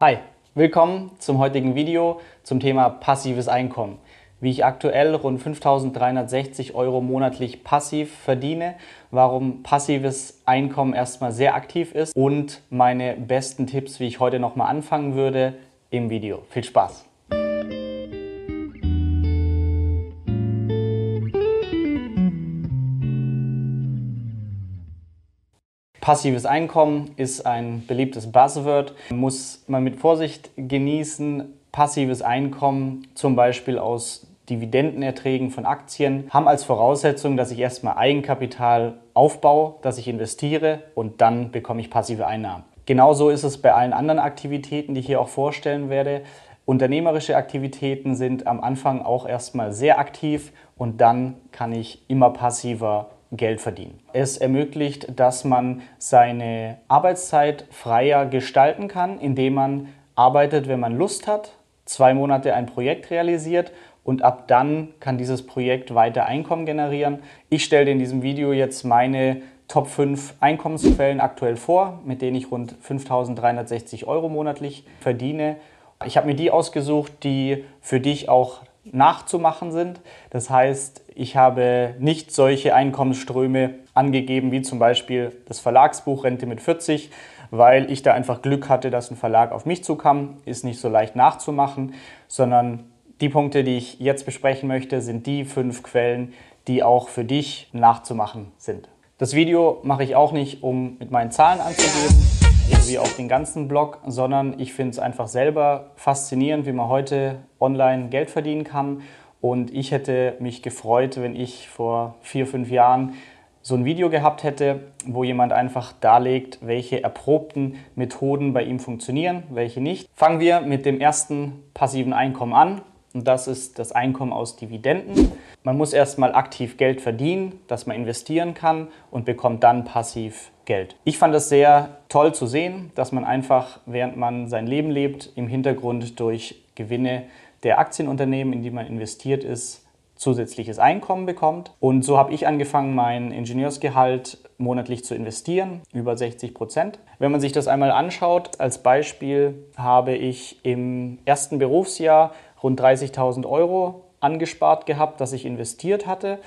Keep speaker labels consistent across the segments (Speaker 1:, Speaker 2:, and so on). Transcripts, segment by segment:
Speaker 1: Hi, willkommen zum heutigen Video zum Thema passives Einkommen. Wie ich aktuell rund 5.360 Euro monatlich passiv verdiene, warum passives Einkommen erstmal sehr aktiv ist und meine besten Tipps, wie ich heute nochmal anfangen würde im Video. Viel Spaß! Passives Einkommen ist ein beliebtes Buzzword, muss man mit Vorsicht genießen. Passives Einkommen, zum Beispiel aus Dividendenerträgen von Aktien, haben als Voraussetzung, dass ich erstmal Eigenkapital aufbaue, dass ich investiere und dann bekomme ich passive Einnahmen. Genauso ist es bei allen anderen Aktivitäten, die ich hier auch vorstellen werde. Unternehmerische Aktivitäten sind am Anfang auch erstmal sehr aktiv und dann kann ich immer passiver Geld verdienen. Es ermöglicht, dass man seine Arbeitszeit freier gestalten kann, indem man arbeitet, wenn man Lust hat, zwei Monate ein Projekt realisiert und ab dann kann dieses Projekt weiter Einkommen generieren. Ich stelle in diesem Video jetzt meine Top 5 Einkommensquellen aktuell vor, mit denen ich rund 5.360 Euro monatlich verdiene. Ich habe mir die ausgesucht, die für dich auch nachzumachen sind. Das heißt, ich habe nicht solche Einkommensströme angegeben wie zum Beispiel das Verlagsbuch Rente mit 40, weil ich da einfach Glück hatte, dass ein Verlag auf mich zukam. Ist nicht so leicht nachzumachen, sondern die Punkte, die ich jetzt besprechen möchte, sind die fünf Quellen, die auch für dich nachzumachen sind. Das Video mache ich auch nicht, um mit meinen Zahlen anzugeben wie auch den ganzen Blog, sondern ich finde es einfach selber faszinierend, wie man heute online Geld verdienen kann. Und ich hätte mich gefreut, wenn ich vor vier, fünf Jahren so ein Video gehabt hätte, wo jemand einfach darlegt, welche erprobten Methoden bei ihm funktionieren, welche nicht. Fangen wir mit dem ersten passiven Einkommen an. Und das ist das Einkommen aus Dividenden. Man muss erstmal aktiv Geld verdienen, das man investieren kann und bekommt dann passiv Geld. Ich fand es sehr toll zu sehen, dass man einfach, während man sein Leben lebt, im Hintergrund durch Gewinne der Aktienunternehmen, in die man investiert ist, zusätzliches Einkommen bekommt. Und so habe ich angefangen, mein Ingenieursgehalt monatlich zu investieren, über 60 Prozent. Wenn man sich das einmal anschaut, als Beispiel habe ich im ersten Berufsjahr rund 30.000 Euro angespart gehabt, das ich investiert hatte.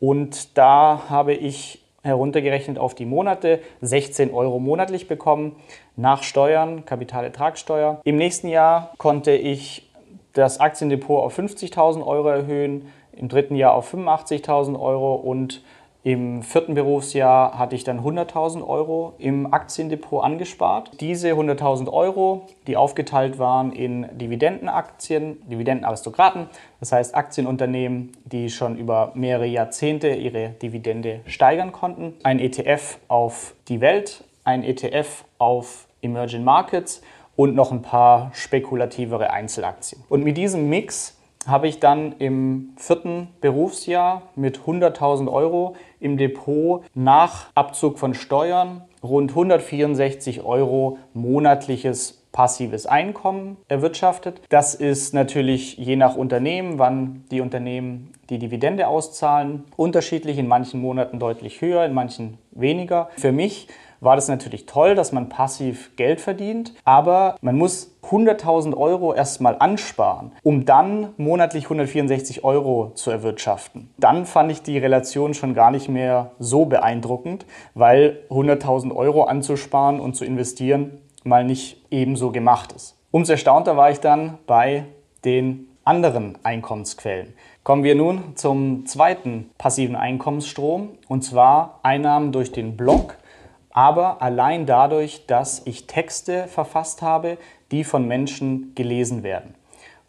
Speaker 1: Und da habe ich heruntergerechnet auf die Monate 16 Euro monatlich bekommen nach Steuern, Kapitalertragssteuer. Im nächsten Jahr konnte ich das Aktiendepot auf 50.000 Euro erhöhen, im dritten Jahr auf 85.000 Euro und im vierten Berufsjahr hatte ich dann 100.000 Euro im Aktiendepot angespart. Diese 100.000 Euro, die aufgeteilt waren in Dividendenaktien, Dividendenaristokraten, das heißt Aktienunternehmen, die schon über mehrere Jahrzehnte ihre Dividende steigern konnten, ein ETF auf die Welt, ein ETF auf Emerging Markets und noch ein paar spekulativere Einzelaktien. Und mit diesem Mix habe ich dann im vierten Berufsjahr mit 100.000 Euro im Depot nach Abzug von Steuern rund 164 Euro monatliches passives Einkommen erwirtschaftet. Das ist natürlich je nach Unternehmen, wann die Unternehmen die Dividende auszahlen, unterschiedlich, in manchen Monaten deutlich höher, in manchen weniger. Für mich war das natürlich toll, dass man passiv Geld verdient, aber man muss 100.000 Euro erstmal ansparen, um dann monatlich 164 Euro zu erwirtschaften. Dann fand ich die Relation schon gar nicht mehr so beeindruckend, weil 100.000 Euro anzusparen und zu investieren mal nicht ebenso gemacht ist. Umso erstaunter war ich dann bei den anderen Einkommensquellen. Kommen wir nun zum zweiten passiven Einkommensstrom und zwar Einnahmen durch den Blog aber allein dadurch, dass ich Texte verfasst habe, die von Menschen gelesen werden.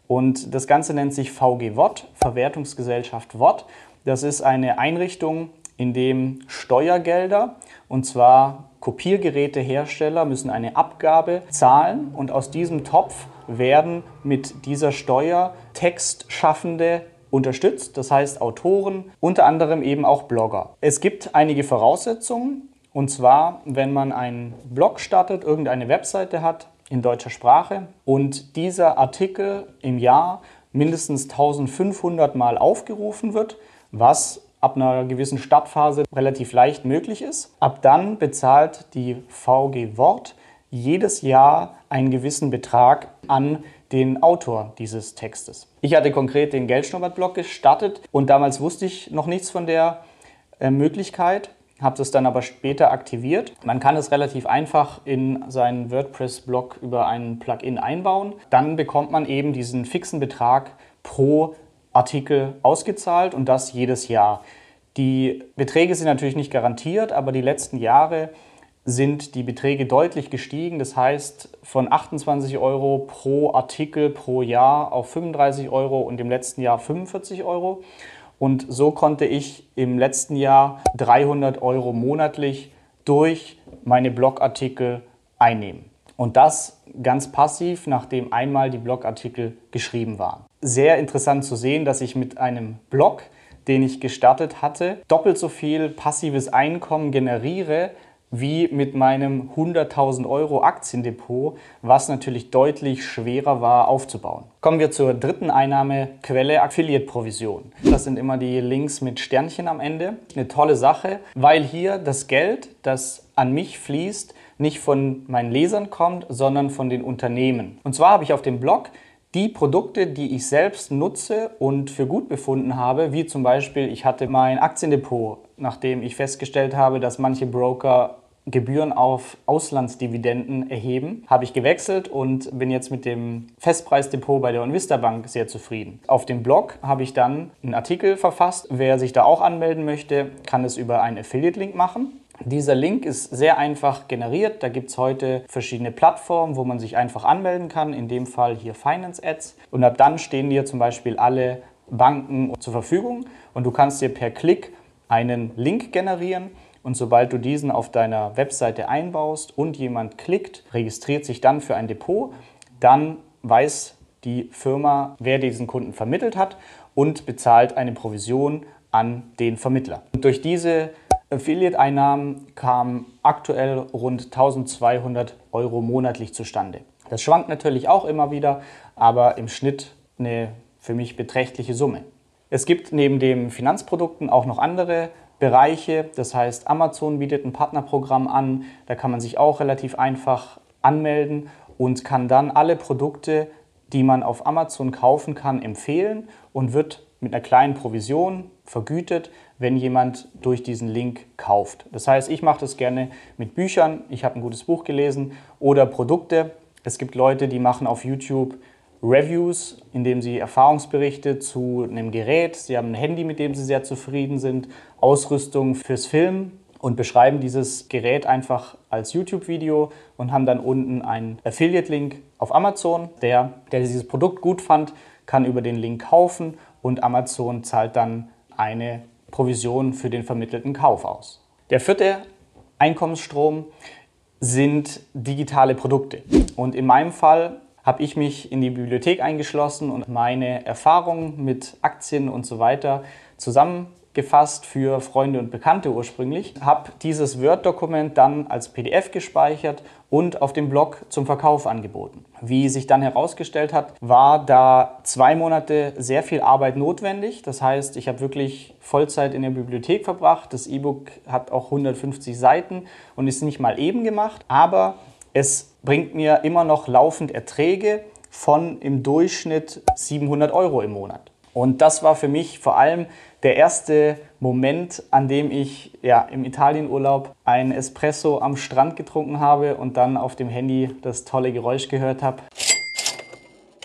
Speaker 1: Und das Ganze nennt sich VG WOT, Verwertungsgesellschaft WOT. Das ist eine Einrichtung, in dem Steuergelder, und zwar Kopiergerätehersteller, müssen eine Abgabe zahlen und aus diesem Topf werden mit dieser Steuer Textschaffende unterstützt, das heißt Autoren, unter anderem eben auch Blogger. Es gibt einige Voraussetzungen, und zwar, wenn man einen Blog startet, irgendeine Webseite hat in deutscher Sprache und dieser Artikel im Jahr mindestens 1500 Mal aufgerufen wird, was ab einer gewissen Startphase relativ leicht möglich ist. Ab dann bezahlt die VG Wort jedes Jahr einen gewissen Betrag an den Autor dieses Textes. Ich hatte konkret den Geldschnuppert-Blog gestartet und damals wusste ich noch nichts von der äh, Möglichkeit, habe das dann aber später aktiviert. Man kann es relativ einfach in seinen WordPress-Blog über ein Plugin einbauen. Dann bekommt man eben diesen fixen Betrag pro Artikel ausgezahlt und das jedes Jahr. Die Beträge sind natürlich nicht garantiert, aber die letzten Jahre sind die Beträge deutlich gestiegen. Das heißt, von 28 Euro pro Artikel pro Jahr auf 35 Euro und im letzten Jahr 45 Euro. Und so konnte ich im letzten Jahr 300 Euro monatlich durch meine Blogartikel einnehmen. Und das ganz passiv, nachdem einmal die Blogartikel geschrieben waren. Sehr interessant zu sehen, dass ich mit einem Blog, den ich gestartet hatte, doppelt so viel passives Einkommen generiere, wie mit meinem 100.000 Euro Aktiendepot, was natürlich deutlich schwerer war aufzubauen. Kommen wir zur dritten Einnahmequelle, Affiliate-Provision. Das sind immer die Links mit Sternchen am Ende. Eine tolle Sache, weil hier das Geld, das an mich fließt, nicht von meinen Lesern kommt, sondern von den Unternehmen. Und zwar habe ich auf dem Blog die Produkte, die ich selbst nutze und für gut befunden habe, wie zum Beispiel, ich hatte mein Aktiendepot, nachdem ich festgestellt habe, dass manche Broker Gebühren auf Auslandsdividenden erheben, habe ich gewechselt und bin jetzt mit dem Festpreisdepot bei der Onvista Bank sehr zufrieden. Auf dem Blog habe ich dann einen Artikel verfasst. Wer sich da auch anmelden möchte, kann es über einen Affiliate-Link machen. Dieser Link ist sehr einfach generiert. Da gibt es heute verschiedene Plattformen, wo man sich einfach anmelden kann. In dem Fall hier Finance Ads. Und ab dann stehen dir zum Beispiel alle Banken zur Verfügung und du kannst dir per Klick einen Link generieren und sobald du diesen auf deiner Webseite einbaust und jemand klickt, registriert sich dann für ein Depot, dann weiß die Firma, wer diesen Kunden vermittelt hat und bezahlt eine Provision an den Vermittler. Und durch diese Affiliate-Einnahmen kamen aktuell rund 1200 Euro monatlich zustande. Das schwankt natürlich auch immer wieder, aber im Schnitt eine für mich beträchtliche Summe. Es gibt neben den Finanzprodukten auch noch andere Bereiche. Das heißt, Amazon bietet ein Partnerprogramm an. Da kann man sich auch relativ einfach anmelden und kann dann alle Produkte, die man auf Amazon kaufen kann, empfehlen und wird mit einer kleinen Provision vergütet, wenn jemand durch diesen Link kauft. Das heißt, ich mache das gerne mit Büchern. Ich habe ein gutes Buch gelesen oder Produkte. Es gibt Leute, die machen auf YouTube Reviews, indem sie Erfahrungsberichte zu einem Gerät, sie haben ein Handy, mit dem sie sehr zufrieden sind, Ausrüstung fürs Film und beschreiben dieses Gerät einfach als YouTube-Video und haben dann unten einen Affiliate-Link auf Amazon. Der, der dieses Produkt gut fand, kann über den Link kaufen und Amazon zahlt dann eine Provision für den vermittelten Kauf aus. Der vierte Einkommensstrom sind digitale Produkte. Und in meinem Fall habe ich mich in die Bibliothek eingeschlossen und meine Erfahrungen mit Aktien und so weiter zusammengefasst für Freunde und Bekannte ursprünglich. Habe dieses Word-Dokument dann als PDF gespeichert und auf dem Blog zum Verkauf angeboten. Wie sich dann herausgestellt hat, war da zwei Monate sehr viel Arbeit notwendig. Das heißt, ich habe wirklich Vollzeit in der Bibliothek verbracht. Das E-Book hat auch 150 Seiten und ist nicht mal eben gemacht, aber es bringt mir immer noch laufend Erträge von im Durchschnitt 700 Euro im Monat. Und das war für mich vor allem der erste Moment, an dem ich ja, im Italienurlaub ein Espresso am Strand getrunken habe und dann auf dem Handy das tolle Geräusch gehört habe.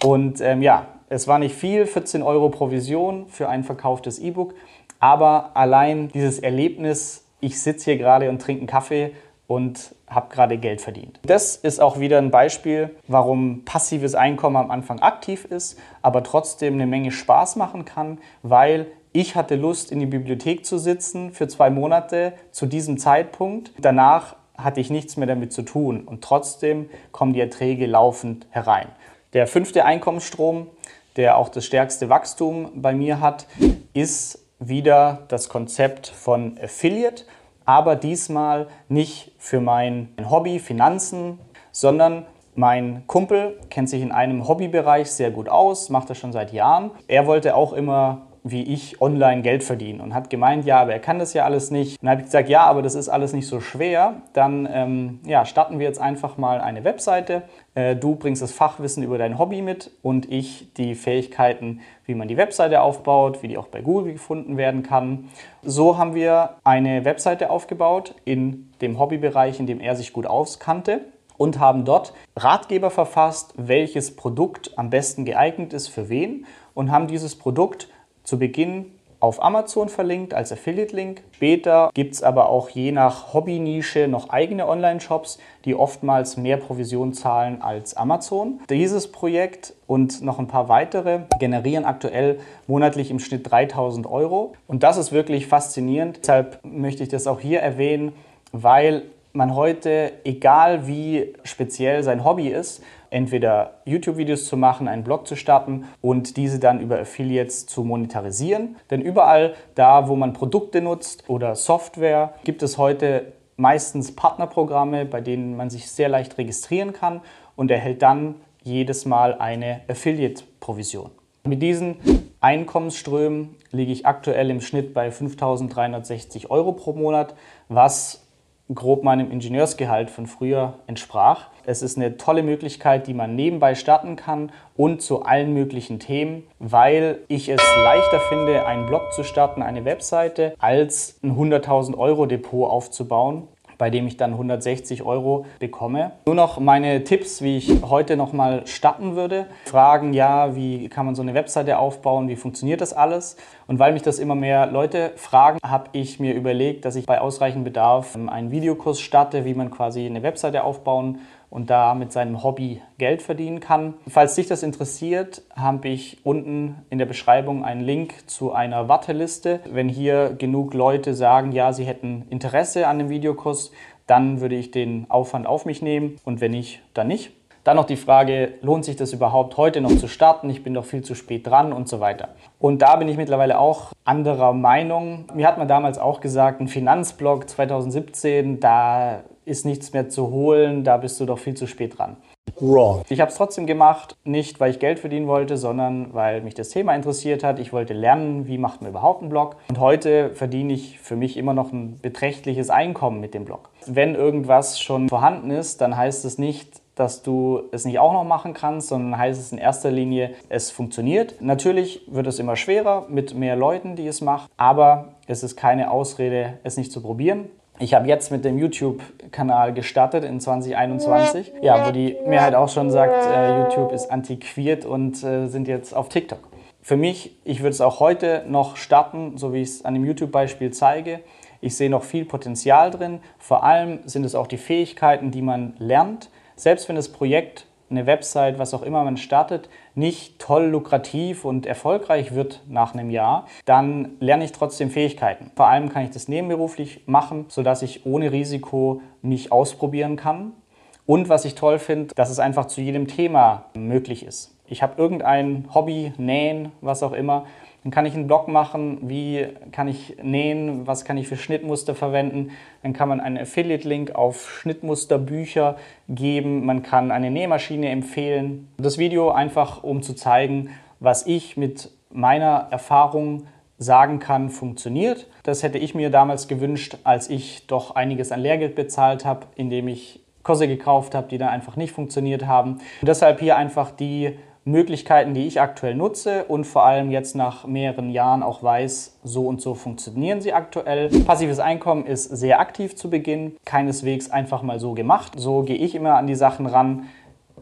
Speaker 1: Und ähm, ja, es war nicht viel, 14 Euro Provision für ein verkauftes E-Book, aber allein dieses Erlebnis, ich sitze hier gerade und trinke einen Kaffee und habe gerade Geld verdient. Das ist auch wieder ein Beispiel, warum passives Einkommen am Anfang aktiv ist, aber trotzdem eine Menge Spaß machen kann, weil ich hatte Lust, in die Bibliothek zu sitzen für zwei Monate zu diesem Zeitpunkt. Danach hatte ich nichts mehr damit zu tun und trotzdem kommen die Erträge laufend herein. Der fünfte Einkommensstrom, der auch das stärkste Wachstum bei mir hat, ist wieder das Konzept von Affiliate aber diesmal nicht für mein Hobby Finanzen, sondern mein Kumpel kennt sich in einem Hobbybereich sehr gut aus, macht das schon seit Jahren. Er wollte auch immer wie ich online Geld verdiene und hat gemeint, ja, aber er kann das ja alles nicht. Und dann habe ich gesagt, ja, aber das ist alles nicht so schwer. Dann ähm, ja, starten wir jetzt einfach mal eine Webseite. Äh, du bringst das Fachwissen über dein Hobby mit und ich die Fähigkeiten, wie man die Webseite aufbaut, wie die auch bei Google gefunden werden kann. So haben wir eine Webseite aufgebaut in dem Hobbybereich, in dem er sich gut auskannte und haben dort Ratgeber verfasst, welches Produkt am besten geeignet ist für wen und haben dieses Produkt zu Beginn auf Amazon verlinkt als Affiliate-Link. Später gibt es aber auch je nach Hobby-Nische noch eigene Online-Shops, die oftmals mehr Provision zahlen als Amazon. Dieses Projekt und noch ein paar weitere generieren aktuell monatlich im Schnitt 3000 Euro. Und das ist wirklich faszinierend. Deshalb möchte ich das auch hier erwähnen, weil man heute, egal wie speziell sein Hobby ist, entweder YouTube-Videos zu machen, einen Blog zu starten und diese dann über Affiliates zu monetarisieren. Denn überall da, wo man Produkte nutzt oder Software, gibt es heute meistens Partnerprogramme, bei denen man sich sehr leicht registrieren kann und erhält dann jedes Mal eine Affiliate-Provision. Mit diesen Einkommensströmen liege ich aktuell im Schnitt bei 5.360 Euro pro Monat, was grob meinem Ingenieursgehalt von früher entsprach. Es ist eine tolle Möglichkeit, die man nebenbei starten kann und zu allen möglichen Themen, weil ich es leichter finde, einen Blog zu starten, eine Webseite, als ein 100.000 Euro Depot aufzubauen bei dem ich dann 160 Euro bekomme. Nur noch meine Tipps, wie ich heute nochmal starten würde. Fragen, ja, wie kann man so eine Webseite aufbauen, wie funktioniert das alles? Und weil mich das immer mehr Leute fragen, habe ich mir überlegt, dass ich bei ausreichend Bedarf einen Videokurs starte, wie man quasi eine Webseite aufbauen und da mit seinem Hobby Geld verdienen kann. Falls dich das interessiert, habe ich unten in der Beschreibung einen Link zu einer Warteliste. Wenn hier genug Leute sagen, ja, sie hätten Interesse an dem Videokurs, dann würde ich den Aufwand auf mich nehmen und wenn nicht, dann nicht. Dann noch die Frage, lohnt sich das überhaupt heute noch zu starten? Ich bin doch viel zu spät dran und so weiter. Und da bin ich mittlerweile auch anderer Meinung. Mir hat man damals auch gesagt, ein Finanzblog 2017, da ist nichts mehr zu holen, da bist du doch viel zu spät dran. Wrong. Ich habe es trotzdem gemacht, nicht weil ich Geld verdienen wollte, sondern weil mich das Thema interessiert hat. Ich wollte lernen, wie macht man überhaupt einen Blog. Und heute verdiene ich für mich immer noch ein beträchtliches Einkommen mit dem Blog. Wenn irgendwas schon vorhanden ist, dann heißt es nicht, dass du es nicht auch noch machen kannst, sondern heißt es in erster Linie, es funktioniert. Natürlich wird es immer schwerer mit mehr Leuten, die es machen, aber es ist keine Ausrede, es nicht zu probieren. Ich habe jetzt mit dem YouTube-Kanal gestartet in 2021, ja, wo die Mehrheit auch schon sagt, äh, YouTube ist antiquiert und äh, sind jetzt auf TikTok. Für mich, ich würde es auch heute noch starten, so wie ich es an dem YouTube-Beispiel zeige. Ich sehe noch viel Potenzial drin. Vor allem sind es auch die Fähigkeiten, die man lernt. Selbst wenn das Projekt eine Website, was auch immer man startet, nicht toll lukrativ und erfolgreich wird nach einem Jahr, dann lerne ich trotzdem Fähigkeiten. Vor allem kann ich das nebenberuflich machen, sodass ich ohne Risiko mich ausprobieren kann. Und was ich toll finde, dass es einfach zu jedem Thema möglich ist. Ich habe irgendein Hobby, Nähen, was auch immer, dann kann ich einen Blog machen, wie kann ich nähen, was kann ich für Schnittmuster verwenden. Dann kann man einen Affiliate-Link auf Schnittmusterbücher geben. Man kann eine Nähmaschine empfehlen. Das Video einfach, um zu zeigen, was ich mit meiner Erfahrung sagen kann, funktioniert. Das hätte ich mir damals gewünscht, als ich doch einiges an Lehrgeld bezahlt habe, indem ich Kurse gekauft habe, die dann einfach nicht funktioniert haben. Und deshalb hier einfach die Möglichkeiten, die ich aktuell nutze und vor allem jetzt nach mehreren Jahren auch weiß, so und so funktionieren sie aktuell. Passives Einkommen ist sehr aktiv zu Beginn, keineswegs einfach mal so gemacht. So gehe ich immer an die Sachen ran.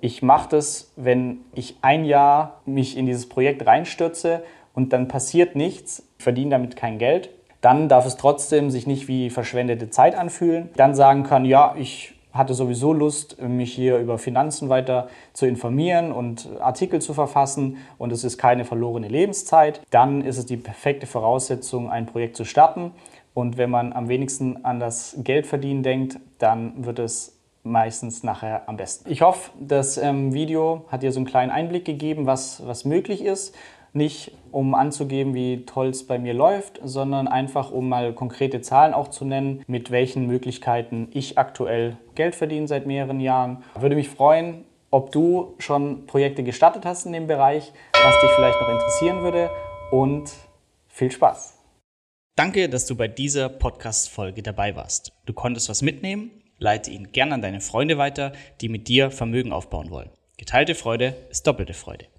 Speaker 1: Ich mache das, wenn ich ein Jahr mich in dieses Projekt reinstürze und dann passiert nichts, verdiene damit kein Geld, dann darf es trotzdem sich nicht wie verschwendete Zeit anfühlen. Dann sagen kann, ja, ich hatte sowieso Lust, mich hier über Finanzen weiter zu informieren und Artikel zu verfassen und es ist keine verlorene Lebenszeit, dann ist es die perfekte Voraussetzung, ein Projekt zu starten. Und wenn man am wenigsten an das Geldverdienen denkt, dann wird es meistens nachher am besten. Ich hoffe, das ähm, Video hat dir so einen kleinen Einblick gegeben, was, was möglich ist. Nicht um anzugeben, wie toll es bei mir läuft, sondern einfach um mal konkrete Zahlen auch zu nennen, mit welchen Möglichkeiten ich aktuell Geld verdiene seit mehreren Jahren. Würde mich freuen, ob du schon Projekte gestartet hast in dem Bereich, was dich vielleicht noch interessieren würde. Und Viel Spaß! Danke, dass du bei dieser Podcast-Folge dabei warst. Du konntest was mitnehmen? Leite ihn gern an deine Freunde weiter, die mit dir Vermögen aufbauen wollen. Geteilte Freude ist doppelte Freude.